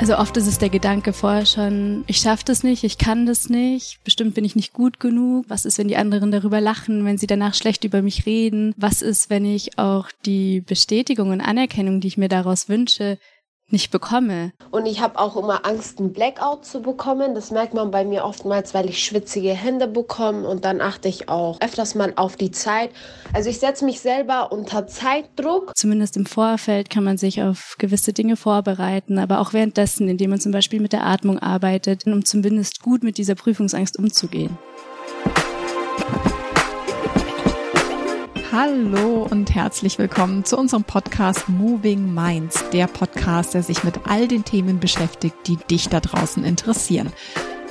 Also oft ist es der Gedanke vorher schon, ich schaffe das nicht, ich kann das nicht, bestimmt bin ich nicht gut genug. Was ist, wenn die anderen darüber lachen, wenn sie danach schlecht über mich reden? Was ist, wenn ich auch die Bestätigung und Anerkennung, die ich mir daraus wünsche, nicht bekomme. Und ich habe auch immer Angst, einen Blackout zu bekommen. Das merkt man bei mir oftmals, weil ich schwitzige Hände bekomme. Und dann achte ich auch öfters mal auf die Zeit. Also ich setze mich selber unter Zeitdruck. Zumindest im Vorfeld kann man sich auf gewisse Dinge vorbereiten, aber auch währenddessen, indem man zum Beispiel mit der Atmung arbeitet, um zumindest gut mit dieser Prüfungsangst umzugehen. Hallo und herzlich willkommen zu unserem Podcast Moving Minds, der Podcast, der sich mit all den Themen beschäftigt, die dich da draußen interessieren.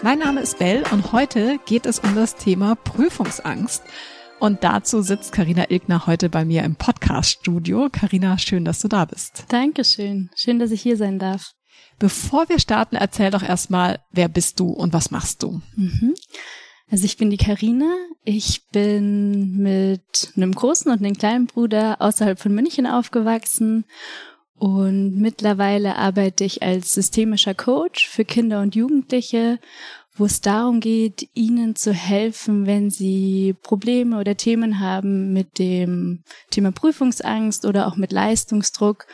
Mein Name ist Bell und heute geht es um das Thema Prüfungsangst. Und dazu sitzt Karina Ilgner heute bei mir im Podcast-Studio. Karina, schön, dass du da bist. Dankeschön. Schön, dass ich hier sein darf. Bevor wir starten, erzähl doch erstmal, wer bist du und was machst du? Mhm. Also ich bin die Karina. Ich bin mit einem großen und einem kleinen Bruder außerhalb von München aufgewachsen und mittlerweile arbeite ich als systemischer Coach für Kinder und Jugendliche wo es darum geht, ihnen zu helfen, wenn sie Probleme oder Themen haben mit dem Thema Prüfungsangst oder auch mit Leistungsdruck.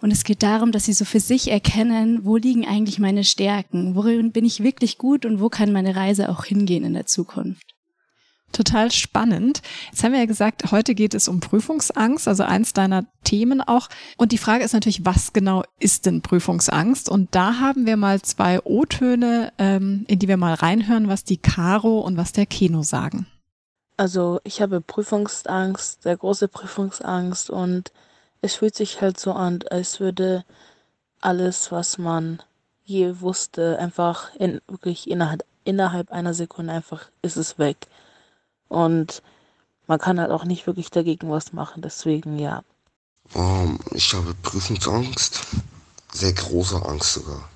Und es geht darum, dass sie so für sich erkennen, wo liegen eigentlich meine Stärken, worin bin ich wirklich gut und wo kann meine Reise auch hingehen in der Zukunft. Total spannend. Jetzt haben wir ja gesagt, heute geht es um Prüfungsangst, also eins deiner Themen auch. Und die Frage ist natürlich, was genau ist denn Prüfungsangst? Und da haben wir mal zwei O-Töne, ähm, in die wir mal reinhören, was die Caro und was der Keno sagen. Also ich habe Prüfungsangst, sehr große Prüfungsangst und es fühlt sich halt so an, als würde alles, was man je wusste, einfach in, wirklich innerhalb, innerhalb einer Sekunde einfach ist es weg. Und man kann halt auch nicht wirklich dagegen was machen. Deswegen ja. Um, ich habe Prüfungsangst. Sehr große Angst sogar.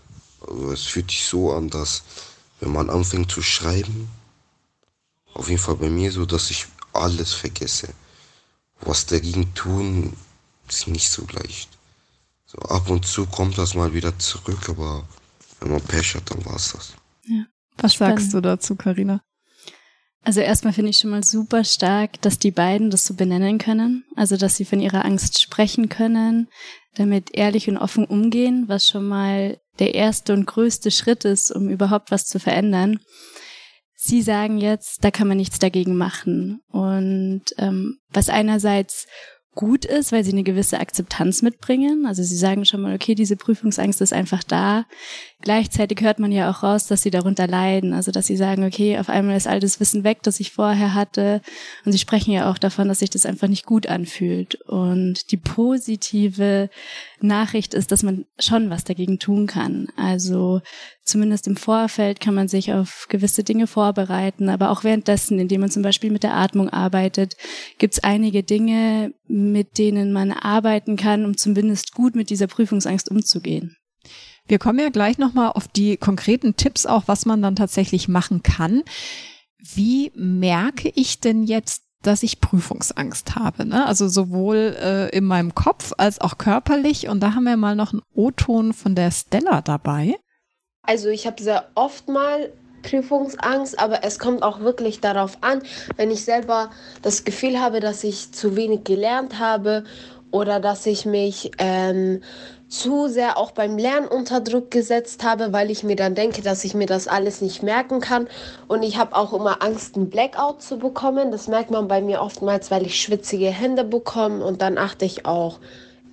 Also es fühlt sich so an, dass wenn man anfängt zu schreiben, auf jeden Fall bei mir so, dass ich alles vergesse. Was dagegen tun, ist nicht so leicht. So ab und zu kommt das mal wieder zurück, aber wenn man Pech hat, dann war es das. Ja. Was Spannend. sagst du dazu, Karina? Also erstmal finde ich schon mal super stark, dass die beiden das so benennen können. Also dass sie von ihrer Angst sprechen können, damit ehrlich und offen umgehen, was schon mal der erste und größte Schritt ist, um überhaupt was zu verändern. Sie sagen jetzt, da kann man nichts dagegen machen. Und ähm, was einerseits gut ist, weil sie eine gewisse Akzeptanz mitbringen. Also sie sagen schon mal, okay, diese Prüfungsangst ist einfach da. Gleichzeitig hört man ja auch raus, dass sie darunter leiden. Also dass sie sagen, okay, auf einmal ist all das Wissen weg, das ich vorher hatte. Und sie sprechen ja auch davon, dass sich das einfach nicht gut anfühlt. Und die positive Nachricht ist, dass man schon was dagegen tun kann. Also zumindest im Vorfeld kann man sich auf gewisse Dinge vorbereiten, aber auch währenddessen, indem man zum Beispiel mit der Atmung arbeitet, gibt es einige Dinge, mit denen man arbeiten kann, um zumindest gut mit dieser Prüfungsangst umzugehen. Wir kommen ja gleich nochmal auf die konkreten Tipps auch, was man dann tatsächlich machen kann. Wie merke ich denn jetzt, dass ich Prüfungsangst habe? Ne? Also sowohl äh, in meinem Kopf als auch körperlich. Und da haben wir mal noch einen O-Ton von der Stella dabei. Also ich habe sehr oft mal Prüfungsangst, aber es kommt auch wirklich darauf an, wenn ich selber das Gefühl habe, dass ich zu wenig gelernt habe oder dass ich mich ähm, zu sehr auch beim Lernen unter Druck gesetzt habe, weil ich mir dann denke, dass ich mir das alles nicht merken kann. Und ich habe auch immer Angst, einen Blackout zu bekommen. Das merkt man bei mir oftmals, weil ich schwitzige Hände bekomme und dann achte ich auch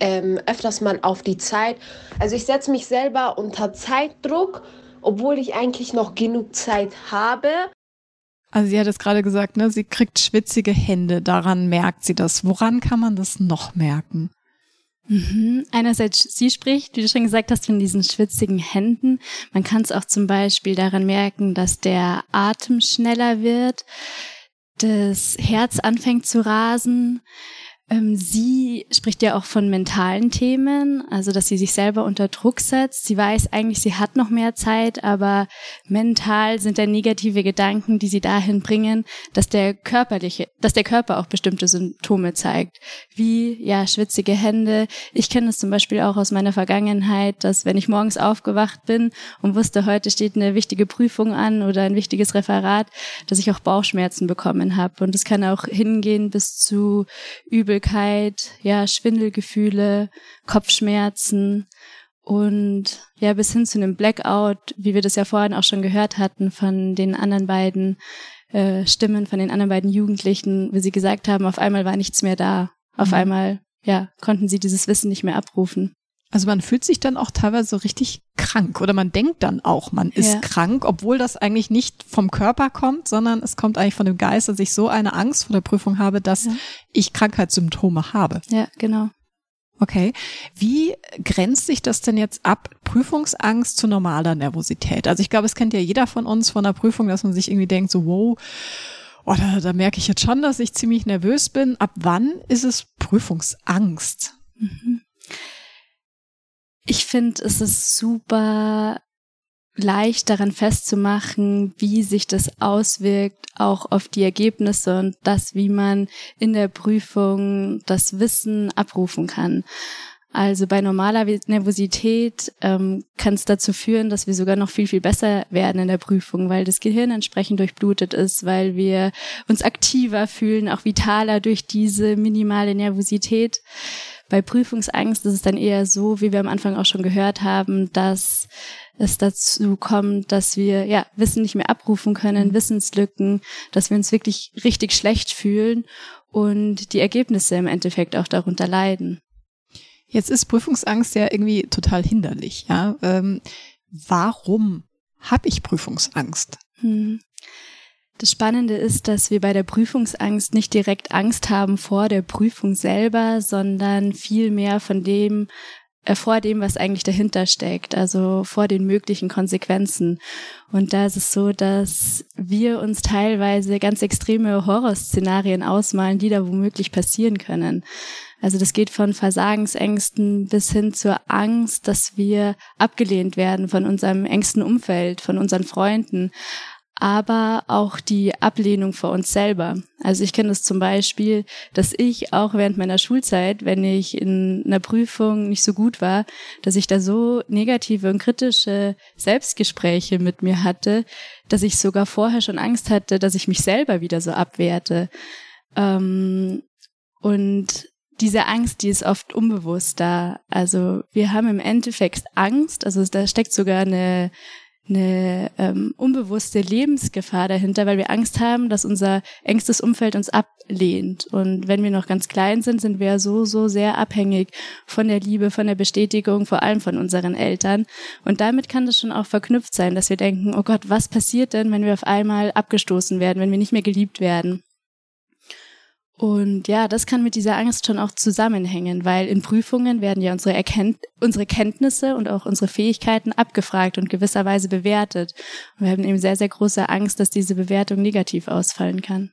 ähm, öfters mal auf die Zeit. Also ich setze mich selber unter Zeitdruck, obwohl ich eigentlich noch genug Zeit habe. Also sie hat es gerade gesagt, ne, sie kriegt schwitzige Hände, daran merkt sie das. Woran kann man das noch merken? Mhm. Einerseits, sie spricht, wie du schon gesagt hast, von diesen schwitzigen Händen. Man kann es auch zum Beispiel daran merken, dass der Atem schneller wird, das Herz anfängt zu rasen. Ähm, sie spricht ja auch von mentalen Themen, also dass sie sich selber unter Druck setzt. Sie weiß eigentlich, sie hat noch mehr Zeit, aber mental sind da negative Gedanken, die sie dahin bringen, dass der körperliche, dass der Körper auch bestimmte Symptome zeigt, wie ja schwitzige Hände. Ich kenne es zum Beispiel auch aus meiner Vergangenheit, dass wenn ich morgens aufgewacht bin und wusste, heute steht eine wichtige Prüfung an oder ein wichtiges Referat, dass ich auch Bauchschmerzen bekommen habe und es kann auch hingehen bis zu Übelkeit, ja, Schwindelgefühle, Kopfschmerzen und ja, bis hin zu einem Blackout, wie wir das ja vorhin auch schon gehört hatten von den anderen beiden äh, Stimmen, von den anderen beiden Jugendlichen, wie sie gesagt haben, auf einmal war nichts mehr da. Auf mhm. einmal, ja, konnten sie dieses Wissen nicht mehr abrufen. Also man fühlt sich dann auch teilweise so richtig krank oder man denkt dann auch, man ist ja. krank, obwohl das eigentlich nicht vom Körper kommt, sondern es kommt eigentlich von dem Geist, dass ich so eine Angst vor der Prüfung habe, dass ja. ich Krankheitssymptome habe. Ja, genau. Okay. Wie grenzt sich das denn jetzt ab, Prüfungsangst zu normaler Nervosität? Also ich glaube, es kennt ja jeder von uns von der Prüfung, dass man sich irgendwie denkt, so, wow, oh, da, da merke ich jetzt schon, dass ich ziemlich nervös bin. Ab wann ist es Prüfungsangst? Mhm. Ich finde, es ist super leicht daran festzumachen, wie sich das auswirkt, auch auf die Ergebnisse und das, wie man in der Prüfung das Wissen abrufen kann. Also bei normaler Nervosität ähm, kann es dazu führen, dass wir sogar noch viel, viel besser werden in der Prüfung, weil das Gehirn entsprechend durchblutet ist, weil wir uns aktiver fühlen, auch vitaler durch diese minimale Nervosität. Bei Prüfungsangst ist es dann eher so, wie wir am Anfang auch schon gehört haben, dass es dazu kommt, dass wir ja Wissen nicht mehr abrufen können, mhm. Wissenslücken, dass wir uns wirklich richtig schlecht fühlen und die Ergebnisse im Endeffekt auch darunter leiden. Jetzt ist Prüfungsangst ja irgendwie total hinderlich. Ja, ähm, warum habe ich Prüfungsangst? Hm. Das Spannende ist, dass wir bei der Prüfungsangst nicht direkt Angst haben vor der Prüfung selber, sondern viel mehr von dem, äh, vor dem, was eigentlich dahinter steckt, also vor den möglichen Konsequenzen. Und da ist es so, dass wir uns teilweise ganz extreme Horrorszenarien ausmalen, die da womöglich passieren können. Also das geht von Versagensängsten bis hin zur Angst, dass wir abgelehnt werden von unserem engsten Umfeld, von unseren Freunden, aber auch die Ablehnung vor uns selber. Also ich kenne das zum Beispiel, dass ich auch während meiner Schulzeit, wenn ich in einer Prüfung nicht so gut war, dass ich da so negative und kritische Selbstgespräche mit mir hatte, dass ich sogar vorher schon Angst hatte, dass ich mich selber wieder so abwerte. Ähm, und diese Angst, die ist oft unbewusst da. Also wir haben im Endeffekt Angst, also da steckt sogar eine eine ähm, unbewusste Lebensgefahr dahinter, weil wir Angst haben, dass unser engstes Umfeld uns ablehnt. Und wenn wir noch ganz klein sind, sind wir so, so sehr abhängig von der Liebe, von der Bestätigung, vor allem von unseren Eltern. Und damit kann das schon auch verknüpft sein, dass wir denken, oh Gott, was passiert denn, wenn wir auf einmal abgestoßen werden, wenn wir nicht mehr geliebt werden? Und ja, das kann mit dieser Angst schon auch zusammenhängen, weil in Prüfungen werden ja unsere, Erkennt unsere Kenntnisse und auch unsere Fähigkeiten abgefragt und gewisserweise bewertet. Und wir haben eben sehr, sehr große Angst, dass diese Bewertung negativ ausfallen kann.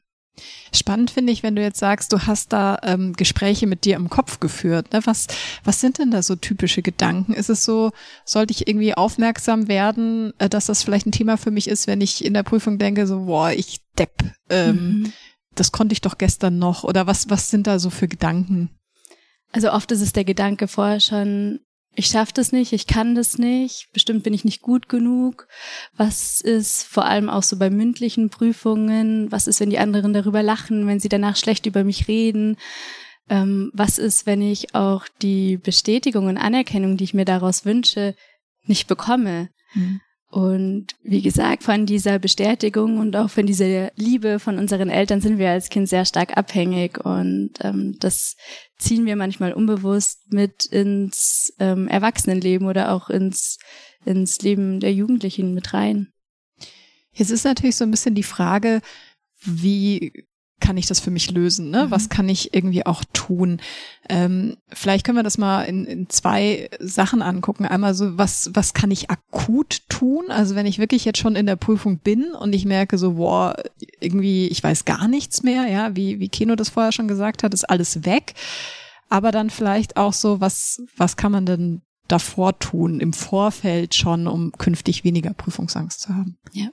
Spannend finde ich, wenn du jetzt sagst, du hast da ähm, Gespräche mit dir im Kopf geführt. Ne? Was, was sind denn da so typische Gedanken? Ist es so, sollte ich irgendwie aufmerksam werden, äh, dass das vielleicht ein Thema für mich ist, wenn ich in der Prüfung denke, so, boah, ich depp. Ähm, mhm das konnte ich doch gestern noch oder was, was sind da so für Gedanken? Also oft ist es der Gedanke vorher schon, ich schaffe das nicht, ich kann das nicht, bestimmt bin ich nicht gut genug. Was ist vor allem auch so bei mündlichen Prüfungen, was ist, wenn die anderen darüber lachen, wenn sie danach schlecht über mich reden? Ähm, was ist, wenn ich auch die Bestätigung und Anerkennung, die ich mir daraus wünsche, nicht bekomme? Mhm. Und wie gesagt, von dieser Bestätigung und auch von dieser Liebe von unseren Eltern sind wir als Kind sehr stark abhängig und ähm, das ziehen wir manchmal unbewusst mit ins ähm, Erwachsenenleben oder auch ins, ins Leben der Jugendlichen mit rein. Jetzt ist natürlich so ein bisschen die Frage, wie kann ich das für mich lösen? Ne? Mhm. Was kann ich irgendwie auch tun? Ähm, vielleicht können wir das mal in, in zwei Sachen angucken. Einmal so, was, was kann ich akut tun? Also wenn ich wirklich jetzt schon in der Prüfung bin und ich merke so, boah, irgendwie, ich weiß gar nichts mehr, ja, wie, wie Keno das vorher schon gesagt hat, ist alles weg. aber dann vielleicht auch so, was, was kann man denn davor tun, im Vorfeld schon, um künftig weniger Prüfungsangst zu haben? Ja.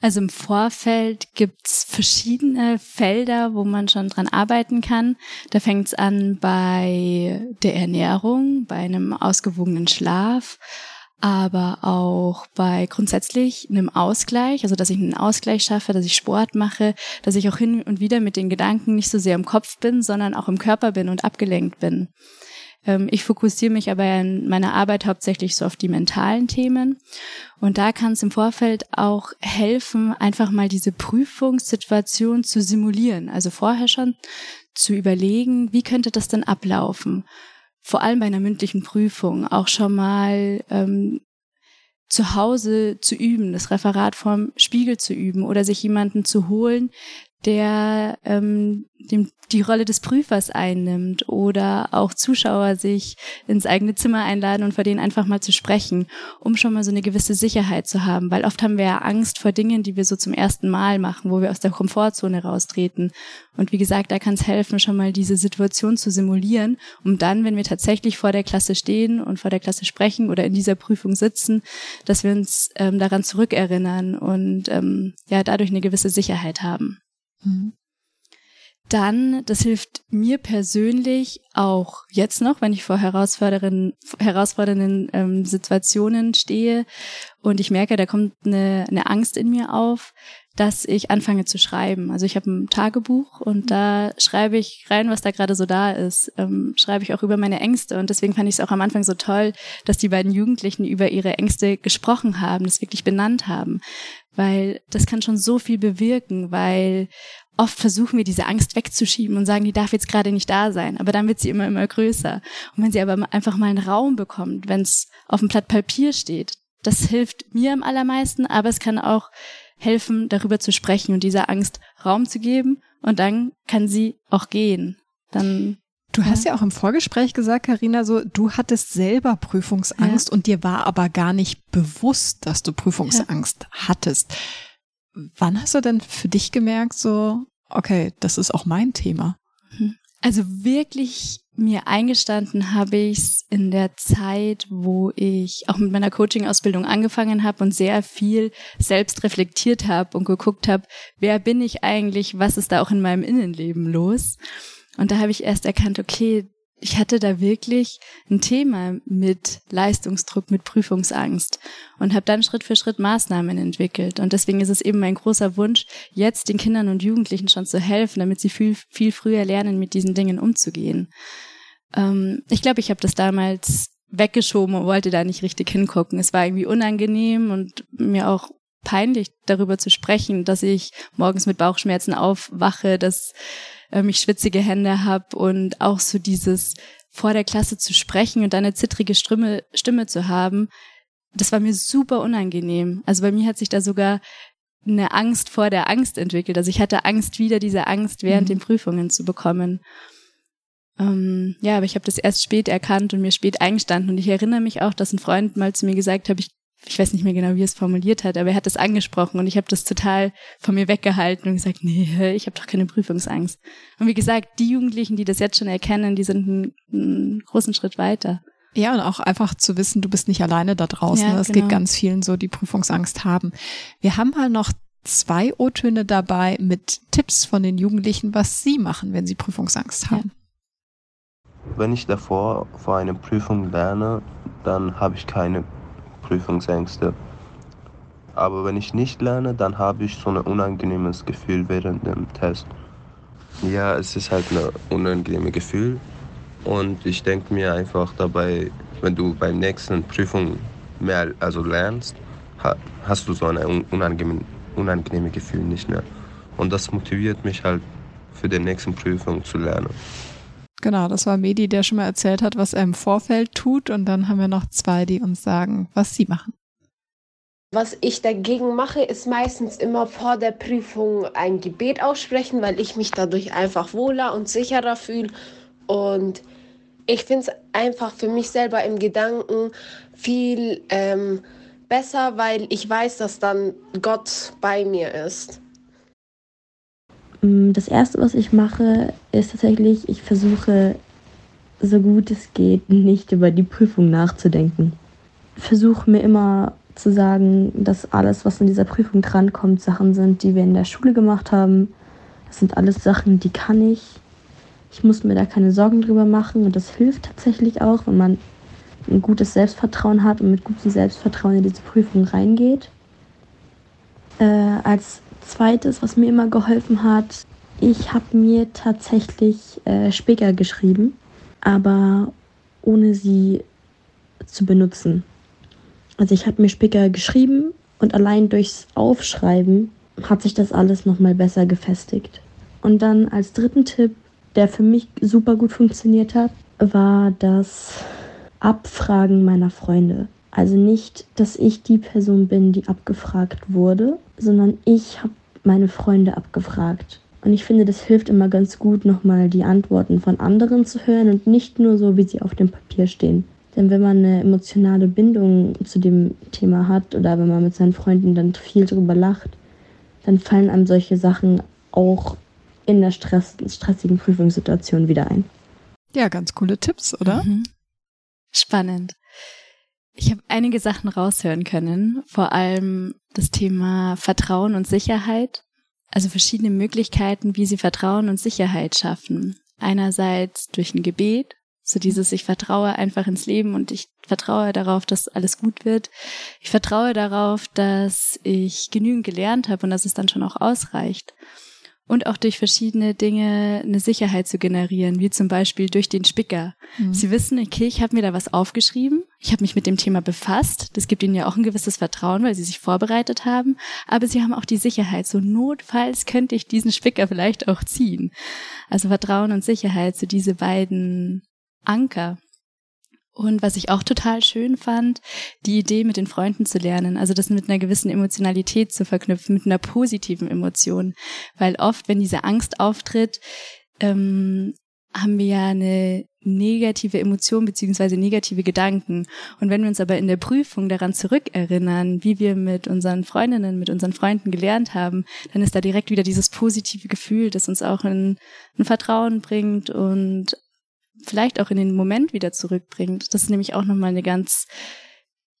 Also im Vorfeld gibt's verschiedene Felder, wo man schon dran arbeiten kann. Da fängt's an bei der Ernährung, bei einem ausgewogenen Schlaf, aber auch bei grundsätzlich einem Ausgleich, also dass ich einen Ausgleich schaffe, dass ich Sport mache, dass ich auch hin und wieder mit den Gedanken nicht so sehr im Kopf bin, sondern auch im Körper bin und abgelenkt bin. Ähm, ich fokussiere mich aber in meiner Arbeit hauptsächlich so auf die mentalen Themen. Und da kann es im Vorfeld auch helfen, einfach mal diese Prüfungssituation zu simulieren. Also vorher schon zu überlegen, wie könnte das denn ablaufen? Vor allem bei einer mündlichen Prüfung auch schon mal ähm, zu Hause zu üben, das Referat vorm Spiegel zu üben oder sich jemanden zu holen, der ähm, dem, die Rolle des Prüfers einnimmt oder auch Zuschauer sich ins eigene Zimmer einladen und vor denen einfach mal zu sprechen, um schon mal so eine gewisse Sicherheit zu haben. Weil oft haben wir ja Angst vor Dingen, die wir so zum ersten Mal machen, wo wir aus der Komfortzone raustreten. Und wie gesagt, da kann es helfen, schon mal diese Situation zu simulieren, um dann, wenn wir tatsächlich vor der Klasse stehen und vor der Klasse sprechen oder in dieser Prüfung sitzen, dass wir uns ähm, daran zurückerinnern und ähm, ja dadurch eine gewisse Sicherheit haben. Mhm. Dann, das hilft mir persönlich auch jetzt noch, wenn ich vor herausfordernden, ähm, Situationen stehe und ich merke, da kommt eine, eine Angst in mir auf, dass ich anfange zu schreiben. Also ich habe ein Tagebuch und da schreibe ich rein, was da gerade so da ist. Ähm, schreibe ich auch über meine Ängste und deswegen fand ich es auch am Anfang so toll, dass die beiden Jugendlichen über ihre Ängste gesprochen haben, das wirklich benannt haben, weil das kann schon so viel bewirken, weil oft versuchen wir diese Angst wegzuschieben und sagen, die darf jetzt gerade nicht da sein, aber dann wird sie immer, immer größer. Und wenn sie aber einfach mal einen Raum bekommt, wenn es auf dem Blatt Papier steht, das hilft mir am allermeisten, aber es kann auch helfen, darüber zu sprechen und dieser Angst Raum zu geben und dann kann sie auch gehen. Dann Du hast ja auch im Vorgespräch gesagt, Karina, so du hattest selber Prüfungsangst ja. und dir war aber gar nicht bewusst, dass du Prüfungsangst ja. hattest. Wann hast du denn für dich gemerkt, so, okay, das ist auch mein Thema? Mhm. Also wirklich mir eingestanden habe ich es in der Zeit, wo ich auch mit meiner Coaching-Ausbildung angefangen habe und sehr viel selbst reflektiert habe und geguckt habe, wer bin ich eigentlich, was ist da auch in meinem Innenleben los? Und da habe ich erst erkannt, okay, ich hatte da wirklich ein Thema mit Leistungsdruck, mit Prüfungsangst und habe dann Schritt für Schritt Maßnahmen entwickelt. Und deswegen ist es eben mein großer Wunsch, jetzt den Kindern und Jugendlichen schon zu helfen, damit sie viel, viel früher lernen, mit diesen Dingen umzugehen. Ähm, ich glaube, ich habe das damals weggeschoben und wollte da nicht richtig hingucken. Es war irgendwie unangenehm und mir auch peinlich darüber zu sprechen, dass ich morgens mit Bauchschmerzen aufwache, dass ähm, ich schwitzige Hände habe und auch so dieses vor der Klasse zu sprechen und eine zittrige Stimme, Stimme zu haben, das war mir super unangenehm. Also bei mir hat sich da sogar eine Angst vor der Angst entwickelt. Also ich hatte Angst, wieder diese Angst während mhm. den Prüfungen zu bekommen. Ähm, ja, aber ich habe das erst spät erkannt und mir spät eingestanden. Und ich erinnere mich auch, dass ein Freund mal zu mir gesagt hat, ich ich weiß nicht mehr genau, wie er es formuliert hat, aber er hat das angesprochen und ich habe das total von mir weggehalten und gesagt, nee, ich habe doch keine Prüfungsangst. Und wie gesagt, die Jugendlichen, die das jetzt schon erkennen, die sind einen, einen großen Schritt weiter. Ja, und auch einfach zu wissen, du bist nicht alleine da draußen. Ja, es genau. geht ganz vielen so, die Prüfungsangst haben. Wir haben mal noch zwei O-Töne dabei mit Tipps von den Jugendlichen, was sie machen, wenn sie Prüfungsangst haben. Ja. Wenn ich davor vor einer Prüfung lerne, dann habe ich keine Prüfungsängste. Aber wenn ich nicht lerne, dann habe ich so ein unangenehmes Gefühl während dem Test. Ja, es ist halt ein unangenehmes Gefühl. Und ich denke mir einfach dabei, wenn du bei der nächsten Prüfung mehr also lernst, hast du so ein unangenehmes unangenehme Gefühl nicht mehr. Und das motiviert mich halt für die nächsten Prüfung zu lernen. Genau, das war Medi, der schon mal erzählt hat, was er im Vorfeld tut. Und dann haben wir noch zwei, die uns sagen, was sie machen. Was ich dagegen mache, ist meistens immer vor der Prüfung ein Gebet aussprechen, weil ich mich dadurch einfach wohler und sicherer fühle. Und ich finde es einfach für mich selber im Gedanken viel ähm, besser, weil ich weiß, dass dann Gott bei mir ist. Mm, das Erste, was ich mache, ist tatsächlich, ich versuche so gut es geht, nicht über die Prüfung nachzudenken. Versuche mir immer zu sagen, dass alles, was in dieser Prüfung drankommt, Sachen sind, die wir in der Schule gemacht haben. Das sind alles Sachen, die kann ich. Ich muss mir da keine Sorgen drüber machen und das hilft tatsächlich auch, wenn man ein gutes Selbstvertrauen hat und mit gutem Selbstvertrauen in diese Prüfung reingeht. Äh, als zweites, was mir immer geholfen hat, ich habe mir tatsächlich äh, Spicker geschrieben, aber ohne sie zu benutzen. Also ich habe mir Spicker geschrieben und allein durchs Aufschreiben hat sich das alles nochmal besser gefestigt. Und dann als dritten Tipp, der für mich super gut funktioniert hat, war das Abfragen meiner Freunde. Also nicht, dass ich die Person bin, die abgefragt wurde, sondern ich habe meine Freunde abgefragt. Und ich finde, das hilft immer ganz gut, nochmal die Antworten von anderen zu hören und nicht nur so, wie sie auf dem Papier stehen. Denn wenn man eine emotionale Bindung zu dem Thema hat oder wenn man mit seinen Freunden dann viel drüber lacht, dann fallen einem solche Sachen auch in der Stress stressigen Prüfungssituation wieder ein. Ja, ganz coole Tipps, oder? Mhm. Spannend. Ich habe einige Sachen raushören können, vor allem das Thema Vertrauen und Sicherheit, also verschiedene Möglichkeiten, wie sie Vertrauen und Sicherheit schaffen. Einerseits durch ein Gebet, so dieses, ich vertraue einfach ins Leben und ich vertraue darauf, dass alles gut wird. Ich vertraue darauf, dass ich genügend gelernt habe und dass es dann schon auch ausreicht. Und auch durch verschiedene Dinge eine Sicherheit zu generieren, wie zum Beispiel durch den Spicker. Mhm. Sie wissen, okay, ich habe mir da was aufgeschrieben, ich habe mich mit dem Thema befasst. Das gibt ihnen ja auch ein gewisses Vertrauen, weil sie sich vorbereitet haben. Aber sie haben auch die Sicherheit. So notfalls könnte ich diesen Spicker vielleicht auch ziehen. Also Vertrauen und Sicherheit, so diese beiden Anker. Und was ich auch total schön fand, die Idee mit den Freunden zu lernen, also das mit einer gewissen Emotionalität zu verknüpfen, mit einer positiven Emotion. Weil oft, wenn diese Angst auftritt, ähm, haben wir ja eine negative Emotion beziehungsweise negative Gedanken. Und wenn wir uns aber in der Prüfung daran zurückerinnern, wie wir mit unseren Freundinnen, mit unseren Freunden gelernt haben, dann ist da direkt wieder dieses positive Gefühl, das uns auch in ein Vertrauen bringt und vielleicht auch in den Moment wieder zurückbringt. Das ist nämlich auch nochmal eine ganz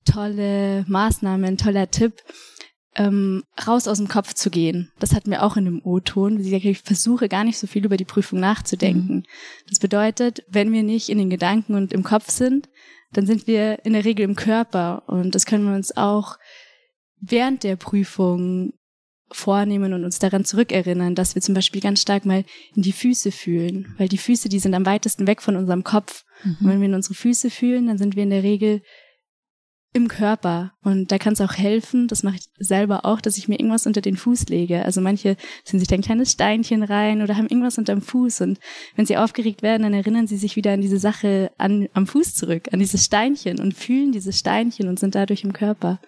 tolle Maßnahme, ein toller Tipp, ähm, raus aus dem Kopf zu gehen. Das hatten wir auch in dem O-Ton. Ich versuche gar nicht so viel über die Prüfung nachzudenken. Mhm. Das bedeutet, wenn wir nicht in den Gedanken und im Kopf sind, dann sind wir in der Regel im Körper und das können wir uns auch während der Prüfung vornehmen und uns daran zurückerinnern, dass wir zum Beispiel ganz stark mal in die Füße fühlen, weil die Füße, die sind am weitesten weg von unserem Kopf. Mhm. Und wenn wir in unsere Füße fühlen, dann sind wir in der Regel im Körper. Und da kann es auch helfen, das mache ich selber auch, dass ich mir irgendwas unter den Fuß lege. Also manche sind sich da ein kleines Steinchen rein oder haben irgendwas unterm Fuß. Und wenn sie aufgeregt werden, dann erinnern sie sich wieder an diese Sache an, am Fuß zurück, an dieses Steinchen und fühlen dieses Steinchen und sind dadurch im Körper.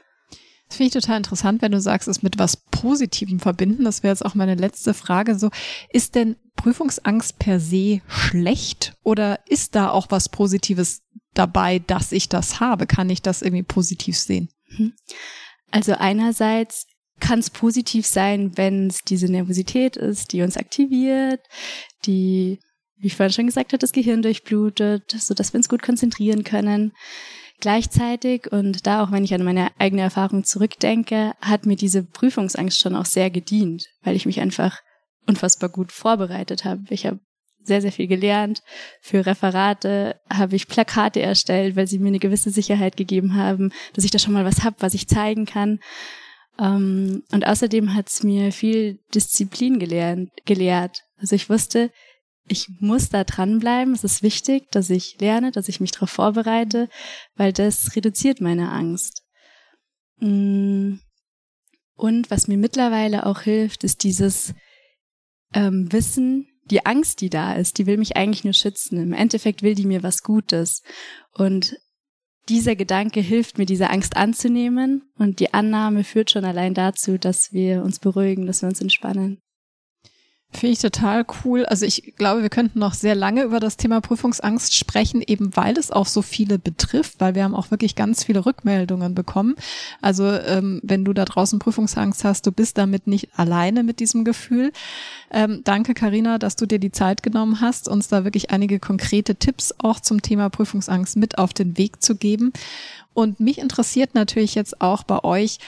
Das finde ich total interessant, wenn du sagst, es mit was Positivem verbinden. Das wäre jetzt auch meine letzte Frage. So, ist denn Prüfungsangst per se schlecht oder ist da auch was Positives dabei, dass ich das habe? Kann ich das irgendwie positiv sehen? Mhm. Also einerseits kann es positiv sein, wenn es diese Nervosität ist, die uns aktiviert, die, wie ich vorhin schon gesagt habe, das Gehirn durchblutet, so dass wir uns gut konzentrieren können. Gleichzeitig, und da auch wenn ich an meine eigene Erfahrung zurückdenke, hat mir diese Prüfungsangst schon auch sehr gedient, weil ich mich einfach unfassbar gut vorbereitet habe. Ich habe sehr, sehr viel gelernt. Für Referate habe ich Plakate erstellt, weil sie mir eine gewisse Sicherheit gegeben haben, dass ich da schon mal was habe, was ich zeigen kann. Ähm, und außerdem hat es mir viel Disziplin gelernt, gelehrt. Also ich wusste, ich muss da dranbleiben. Es ist wichtig, dass ich lerne, dass ich mich darauf vorbereite, weil das reduziert meine Angst. Mm. Und was mir mittlerweile auch hilft, ist dieses ähm, Wissen, die Angst, die da ist, die will mich eigentlich nur schützen. Im Endeffekt will die mir was Gutes. Und dieser Gedanke hilft mir, diese Angst anzunehmen. Und die Annahme führt schon allein dazu, dass wir uns beruhigen, dass wir uns entspannen. Finde ich total cool. Also ich glaube, wir könnten noch sehr lange über das Thema Prüfungsangst sprechen, eben weil es auch so viele betrifft, weil wir haben auch wirklich ganz viele Rückmeldungen bekommen. Also ähm, wenn du da draußen Prüfungsangst hast, du bist damit nicht alleine mit diesem Gefühl. Ähm, danke, Karina, dass du dir die Zeit genommen hast, uns da wirklich einige konkrete Tipps auch zum Thema Prüfungsangst mit auf den Weg zu geben. Und mich interessiert natürlich jetzt auch bei euch,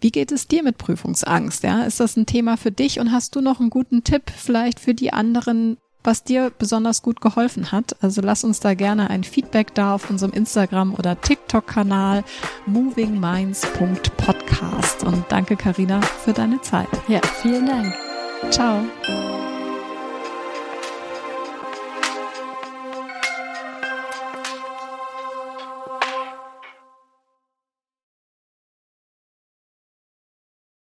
wie geht es dir mit Prüfungsangst? Ja, ist das ein Thema für dich und hast du noch einen guten Tipp vielleicht für die anderen, was dir besonders gut geholfen hat? Also lass uns da gerne ein Feedback da auf unserem Instagram oder TikTok-Kanal movingminds.podcast. Und danke, Karina, für deine Zeit. Ja, vielen Dank. Ciao.